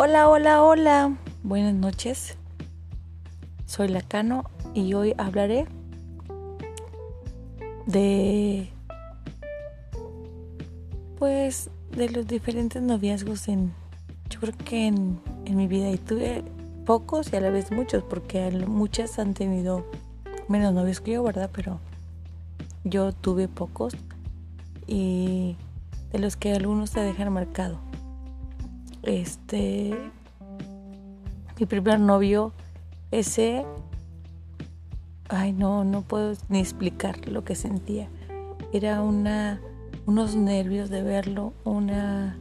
Hola, hola, hola. Buenas noches. Soy Lacano y hoy hablaré de pues de los diferentes noviazgos en yo creo que en, en mi vida y tuve pocos y a la vez muchos porque muchas han tenido menos novios que yo, ¿verdad? Pero yo tuve pocos y de los que algunos te dejan marcado. Este, mi primer novio, ese, ay no, no puedo ni explicar lo que sentía. Era una, unos nervios de verlo, una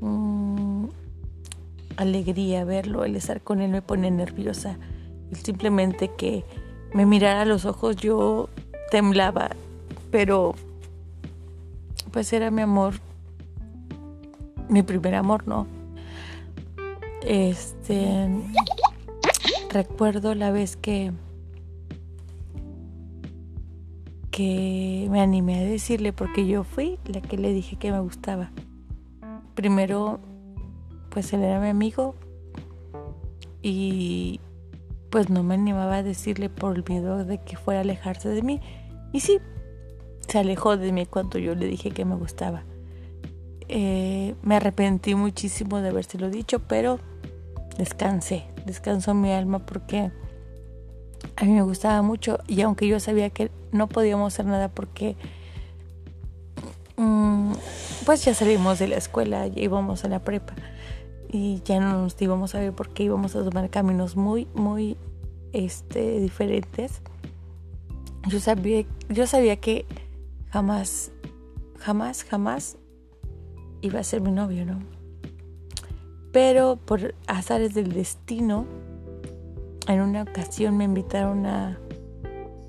mm, alegría verlo, el estar con él me pone nerviosa. simplemente que me mirara a los ojos yo temblaba, pero pues era mi amor mi primer amor, ¿no? Este, recuerdo la vez que que me animé a decirle porque yo fui la que le dije que me gustaba. Primero, pues él era mi amigo y pues no me animaba a decirle por el miedo de que fuera a alejarse de mí. Y sí, se alejó de mí cuando yo le dije que me gustaba. Eh, me arrepentí muchísimo de habérselo dicho, pero descansé, descansó mi alma porque a mí me gustaba mucho y aunque yo sabía que no podíamos hacer nada porque mm, pues ya salimos de la escuela, ya íbamos a la prepa y ya no nos íbamos a ver porque íbamos a tomar caminos muy, muy este, diferentes. Yo sabía, yo sabía que jamás, jamás, jamás iba a ser mi novio, ¿no? Pero por azares del destino, en una ocasión me invitaron a,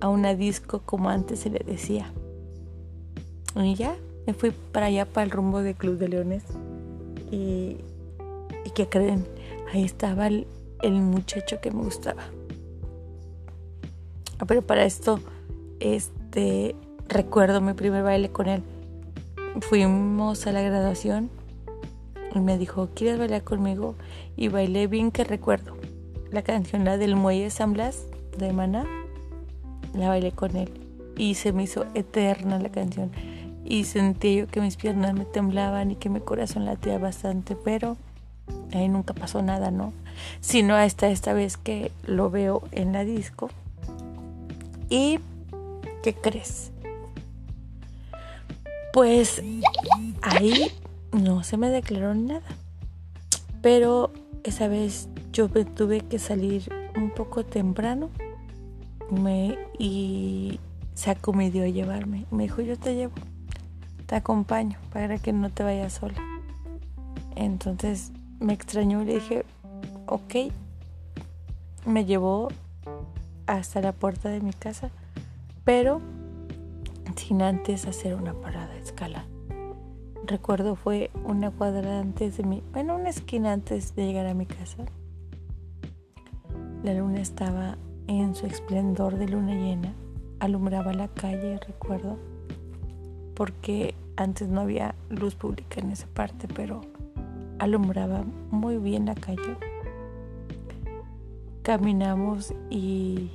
a una disco como antes se le decía. Y ya, me fui para allá, para el rumbo de Club de Leones. Y, y que creen, ahí estaba el, el muchacho que me gustaba. Ah, pero para esto, este, recuerdo mi primer baile con él fuimos a la graduación y me dijo, ¿quieres bailar conmigo? Y bailé bien que recuerdo. La canción, la del Muelle San Blas de Maná, la bailé con él. Y se me hizo eterna la canción. Y sentí yo que mis piernas me temblaban y que mi corazón latía bastante, pero ahí nunca pasó nada, ¿no? Sino hasta esta vez que lo veo en la disco. ¿Y qué crees? Pues ahí no se me declaró nada. Pero esa vez yo tuve que salir un poco temprano y Saco me dio a llevarme. Me dijo, yo te llevo, te acompaño para que no te vayas sola. Entonces me extrañó y le dije, ok. Me llevó hasta la puerta de mi casa, pero sin antes hacer una parada a escala. Recuerdo fue una cuadra antes de mi, bueno, una esquina antes de llegar a mi casa. La luna estaba en su esplendor de luna llena, alumbraba la calle, recuerdo, porque antes no había luz pública en esa parte, pero alumbraba muy bien la calle. Caminamos y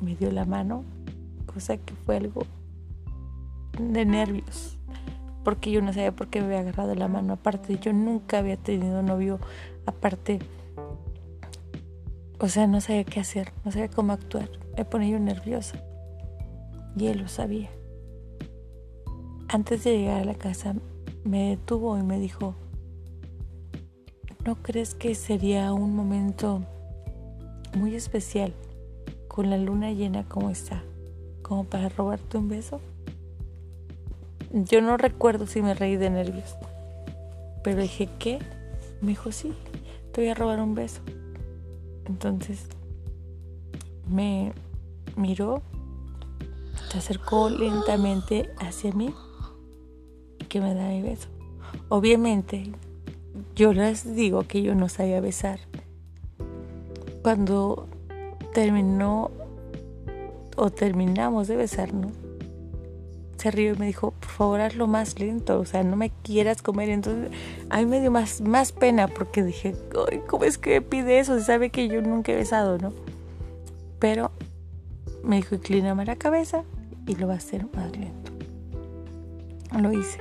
me dio la mano cosa que fue algo de nervios, porque yo no sabía por qué me había agarrado la mano. Aparte, yo nunca había tenido novio, aparte, o sea, no sabía qué hacer, no sabía cómo actuar. Me ponía yo nerviosa y él lo sabía. Antes de llegar a la casa, me detuvo y me dijo, ¿no crees que sería un momento muy especial con la luna llena como está? Como para robarte un beso. Yo no recuerdo si me reí de nervios, pero dije, ¿qué? Me dijo, sí, te voy a robar un beso. Entonces me miró, se acercó lentamente hacia mí y que me da mi beso. Obviamente, yo les digo que yo no sabía besar. Cuando terminó o terminamos de besarnos, se rió y me dijo, por favor hazlo más lento, o sea, no me quieras comer. Entonces a mí me dio más, más pena porque dije, ¿cómo es que pide eso? Se sabe que yo nunca he besado, ¿no? Pero me dijo, inclíname la cabeza y lo va a hacer más lento. Lo hice.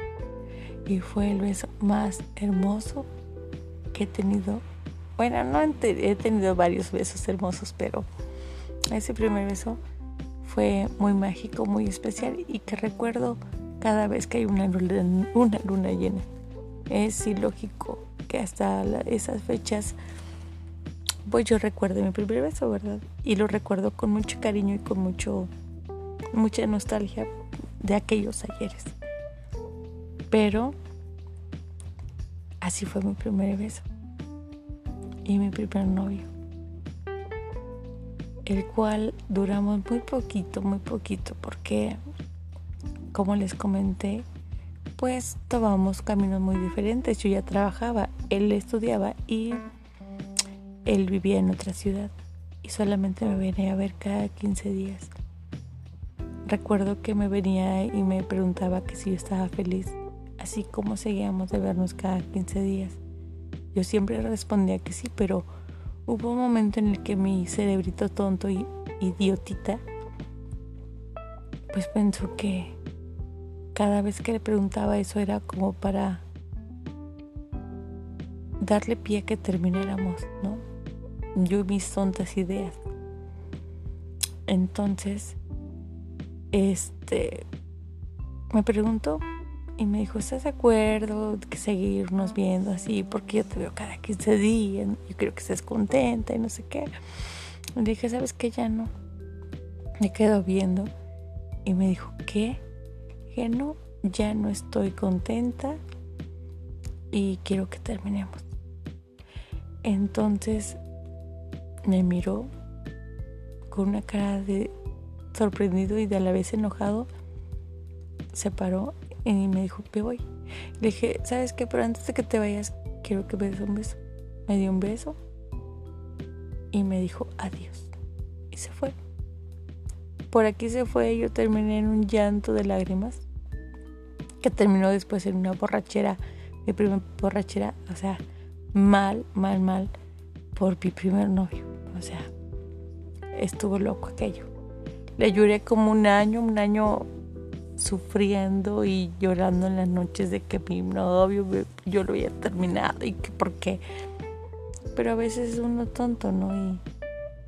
Y fue el beso más hermoso que he tenido. Bueno, no he tenido varios besos hermosos, pero ese primer beso fue muy mágico, muy especial y que recuerdo cada vez que hay una luna, una luna llena. Es ilógico que hasta esas fechas, pues yo recuerdo mi primer beso, ¿verdad? Y lo recuerdo con mucho cariño y con mucho, mucha nostalgia de aquellos ayeres. Pero así fue mi primer beso y mi primer novio el cual duramos muy poquito, muy poquito, porque como les comenté, pues tomamos caminos muy diferentes. Yo ya trabajaba, él estudiaba y él vivía en otra ciudad y solamente me venía a ver cada 15 días. Recuerdo que me venía y me preguntaba que si yo estaba feliz, así como seguíamos de vernos cada 15 días. Yo siempre respondía que sí, pero Hubo un momento en el que mi cerebrito tonto y idiotita, pues pensó que cada vez que le preguntaba eso era como para darle pie a que termináramos, ¿no? Yo y mis tontas ideas. Entonces, este, me preguntó y me dijo, ¿estás de acuerdo que seguirnos viendo así? Porque yo te veo cada 15 días, yo quiero que estés contenta y no sé qué. Le dije, ¿sabes qué? Ya no. Me quedo viendo y me dijo, ¿qué? Que no, ya no estoy contenta y quiero que terminemos. Entonces me miró con una cara de sorprendido y de a la vez enojado. Se paró y me dijo, me voy. Le dije, ¿sabes qué? Pero antes de que te vayas, quiero que me des un beso. Me dio un beso y me dijo adiós. Y se fue. Por aquí se fue, yo terminé en un llanto de lágrimas, que terminó después en una borrachera, mi primera borrachera, o sea, mal, mal, mal, por mi primer novio. O sea, estuvo loco aquello. Le lloré como un año, un año sufriendo y llorando en las noches de que mi novio yo lo había terminado y que por qué. Pero a veces es uno tonto, ¿no? Y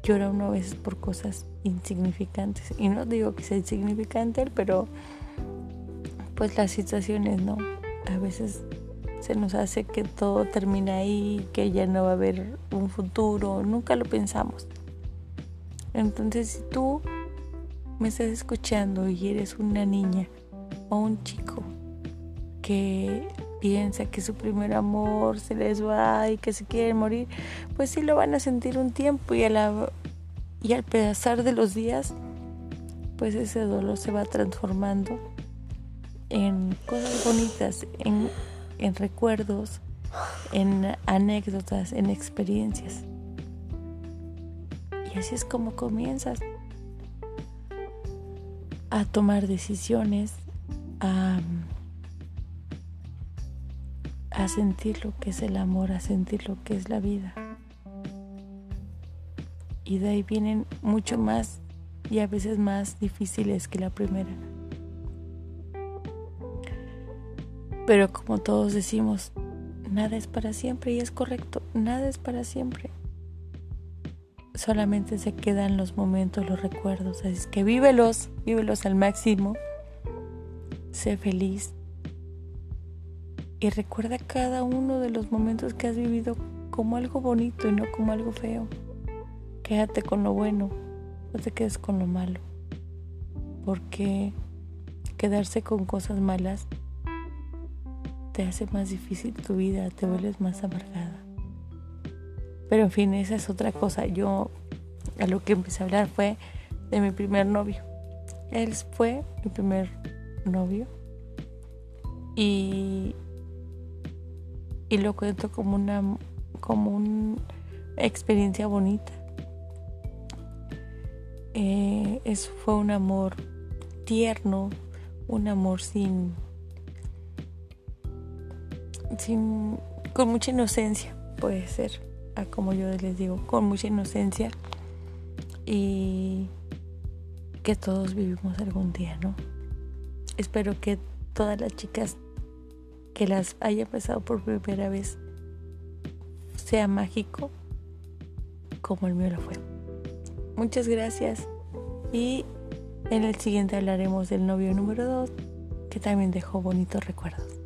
llora uno a veces por cosas insignificantes. Y no digo que sea insignificante pero pues las situaciones, ¿no? A veces se nos hace que todo termina ahí, que ya no va a haber un futuro, nunca lo pensamos. Entonces si tú me estás escuchando y eres una niña o un chico que piensa que su primer amor se les va y que se quiere morir, pues sí lo van a sentir un tiempo y, y al pasar de los días, pues ese dolor se va transformando en cosas bonitas, en, en recuerdos, en anécdotas, en experiencias. Y así es como comienzas a tomar decisiones, a, a sentir lo que es el amor, a sentir lo que es la vida. Y de ahí vienen mucho más y a veces más difíciles que la primera. Pero como todos decimos, nada es para siempre y es correcto, nada es para siempre solamente se quedan los momentos, los recuerdos. Así es que vívelos, vívelos al máximo. Sé feliz. Y recuerda cada uno de los momentos que has vivido como algo bonito y no como algo feo. Quédate con lo bueno, no te quedes con lo malo. Porque quedarse con cosas malas te hace más difícil tu vida, te vuelves más amargada. Pero en fin, esa es otra cosa. Yo a lo que empecé a hablar fue de mi primer novio. Él fue mi primer novio y, y lo cuento como una, como una experiencia bonita. Eh, eso fue un amor tierno, un amor sin, sin, con mucha inocencia, puede ser, a como yo les digo, con mucha inocencia y que todos vivimos algún día, ¿no? Espero que todas las chicas que las haya pasado por primera vez sea mágico como el mío lo fue. Muchas gracias y en el siguiente hablaremos del novio número 2 que también dejó bonitos recuerdos.